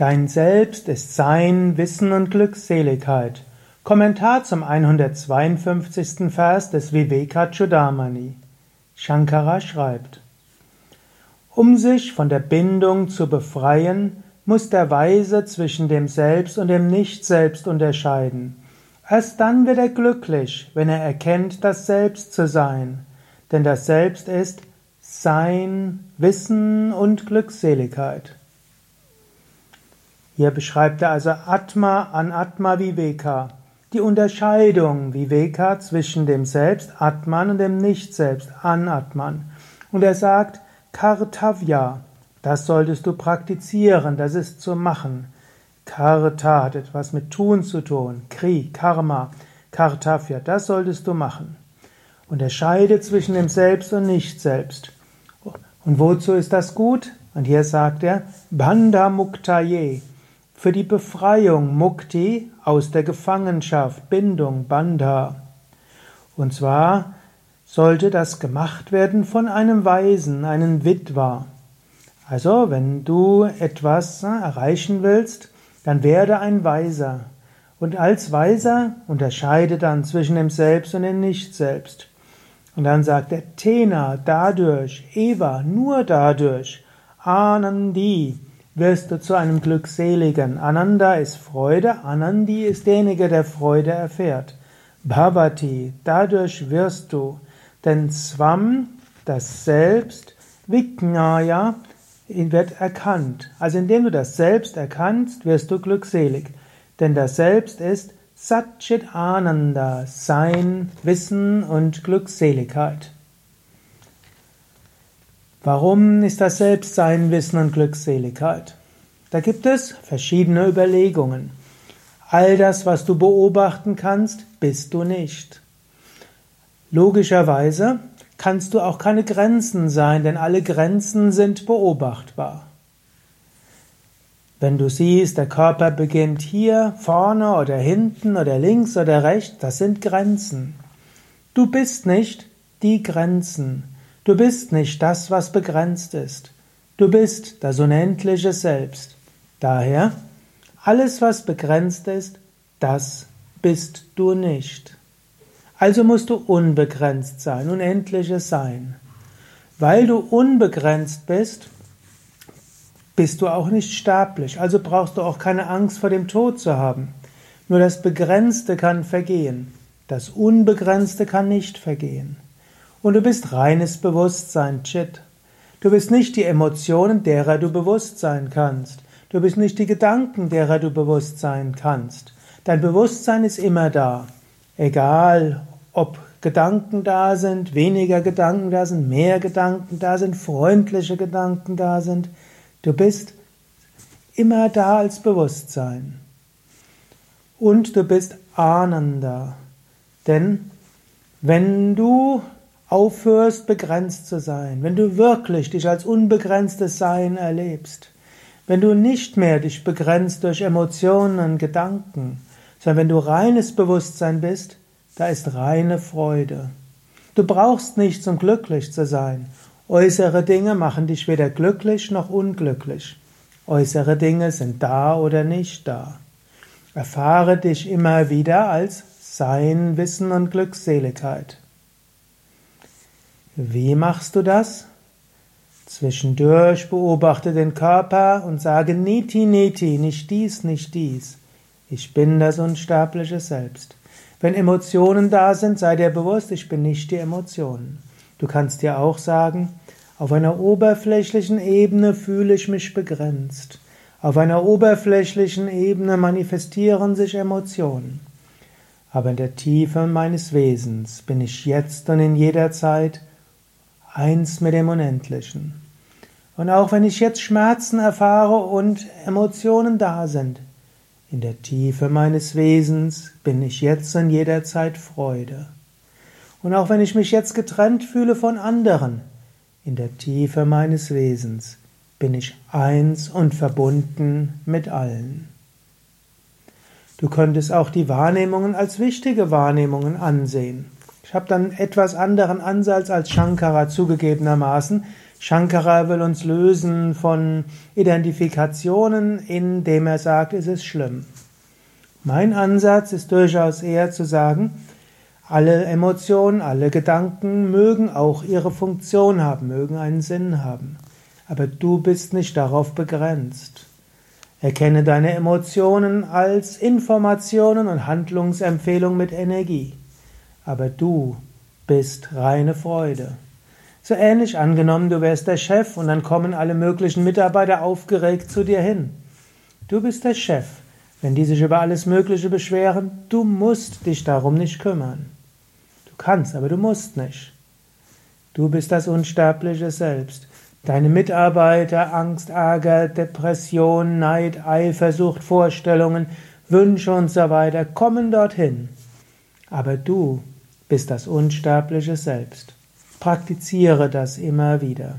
Dein Selbst ist Sein, Wissen und Glückseligkeit. Kommentar zum 152. Vers des Vivekachudamani. Shankara schreibt, Um sich von der Bindung zu befreien, muss der Weise zwischen dem Selbst und dem Nicht-Selbst unterscheiden. Erst dann wird er glücklich, wenn er erkennt, das Selbst zu sein. Denn das Selbst ist Sein, Wissen und Glückseligkeit. Hier beschreibt er also Atma an Atma Viveka, die Unterscheidung Viveka zwischen dem Selbst Atman und dem Nicht-Selbst Anatman. Und er sagt Kartavya, das solltest du praktizieren, das ist zu machen. Karta hat etwas mit Tun zu tun, Kri, Karma, Kartavya, das solltest du machen. Unterscheide zwischen dem Selbst und Nicht-Selbst. Und wozu ist das gut? Und hier sagt er, Banda Muktaye, für die Befreiung Mukti aus der Gefangenschaft, Bindung, Bandha. Und zwar sollte das gemacht werden von einem Weisen, einem Vidva. Also, wenn du etwas erreichen willst, dann werde ein Weiser. Und als Weiser unterscheide dann zwischen dem Selbst und dem Nicht-Selbst. Und dann sagt er Tena, dadurch, Eva, nur dadurch, Anandi, wirst du zu einem Glückseligen. Ananda ist Freude, Anandi ist derjenige, der Freude erfährt. Bhavati, dadurch wirst du, denn Swam, das Selbst, Vijnaya, wird erkannt. Also indem du das Selbst erkannst, wirst du glückselig. Denn das Selbst ist Satchit Ananda, Sein, Wissen und Glückseligkeit. Warum ist das Selbstsein Wissen und Glückseligkeit? Da gibt es verschiedene Überlegungen. All das, was du beobachten kannst, bist du nicht. Logischerweise kannst du auch keine Grenzen sein, denn alle Grenzen sind beobachtbar. Wenn du siehst, der Körper beginnt hier, vorne oder hinten oder links oder rechts, das sind Grenzen. Du bist nicht die Grenzen. Du bist nicht das, was begrenzt ist. Du bist das unendliche Selbst. Daher, alles, was begrenzt ist, das bist du nicht. Also musst du unbegrenzt sein, unendliches Sein. Weil du unbegrenzt bist, bist du auch nicht sterblich, also brauchst du auch keine Angst vor dem Tod zu haben. Nur das Begrenzte kann vergehen, das Unbegrenzte kann nicht vergehen. Und du bist reines Bewusstsein, Chit. Du bist nicht die Emotionen, derer du bewusst sein kannst. Du bist nicht die Gedanken, derer du bewusst sein kannst. Dein Bewusstsein ist immer da. Egal, ob Gedanken da sind, weniger Gedanken da sind, mehr Gedanken da sind, freundliche Gedanken da sind. Du bist immer da als Bewusstsein. Und du bist Ananda. Denn wenn du aufhörst, begrenzt zu sein, wenn du wirklich dich als unbegrenztes Sein erlebst, wenn du nicht mehr dich begrenzt durch Emotionen und Gedanken, sondern wenn du reines Bewusstsein bist, da ist reine Freude. Du brauchst nichts, um glücklich zu sein. Äußere Dinge machen dich weder glücklich noch unglücklich. Äußere Dinge sind da oder nicht da. Erfahre dich immer wieder als Sein, Wissen und Glückseligkeit. Wie machst du das? Zwischendurch beobachte den Körper und sage Niti Niti, nicht dies, nicht dies. Ich bin das unsterbliche Selbst. Wenn Emotionen da sind, sei dir bewusst, ich bin nicht die Emotionen. Du kannst dir auch sagen, auf einer oberflächlichen Ebene fühle ich mich begrenzt. Auf einer oberflächlichen Ebene manifestieren sich Emotionen. Aber in der Tiefe meines Wesens bin ich jetzt und in jeder Zeit eins mit dem Unendlichen. Und auch wenn ich jetzt Schmerzen erfahre und Emotionen da sind, in der Tiefe meines Wesens bin ich jetzt und jederzeit Freude. Und auch wenn ich mich jetzt getrennt fühle von anderen, in der Tiefe meines Wesens bin ich eins und verbunden mit allen. Du könntest auch die Wahrnehmungen als wichtige Wahrnehmungen ansehen. Ich habe dann etwas anderen Ansatz als Shankara zugegebenermaßen, Shankara will uns lösen von Identifikationen, indem er sagt, es ist schlimm. Mein Ansatz ist durchaus eher zu sagen, alle Emotionen, alle Gedanken mögen auch ihre Funktion haben, mögen einen Sinn haben. Aber du bist nicht darauf begrenzt. Erkenne deine Emotionen als Informationen und Handlungsempfehlung mit Energie. Aber du bist reine Freude. So ähnlich angenommen, du wärst der Chef und dann kommen alle möglichen Mitarbeiter aufgeregt zu dir hin. Du bist der Chef. Wenn die sich über alles Mögliche beschweren, du musst dich darum nicht kümmern. Du kannst, aber du musst nicht. Du bist das unsterbliche Selbst. Deine Mitarbeiter, Angst, Ärger, Depression, Neid, Eifersucht, Vorstellungen, Wünsche und so weiter kommen dorthin. Aber du bist das unsterbliche Selbst. Praktiziere das immer wieder.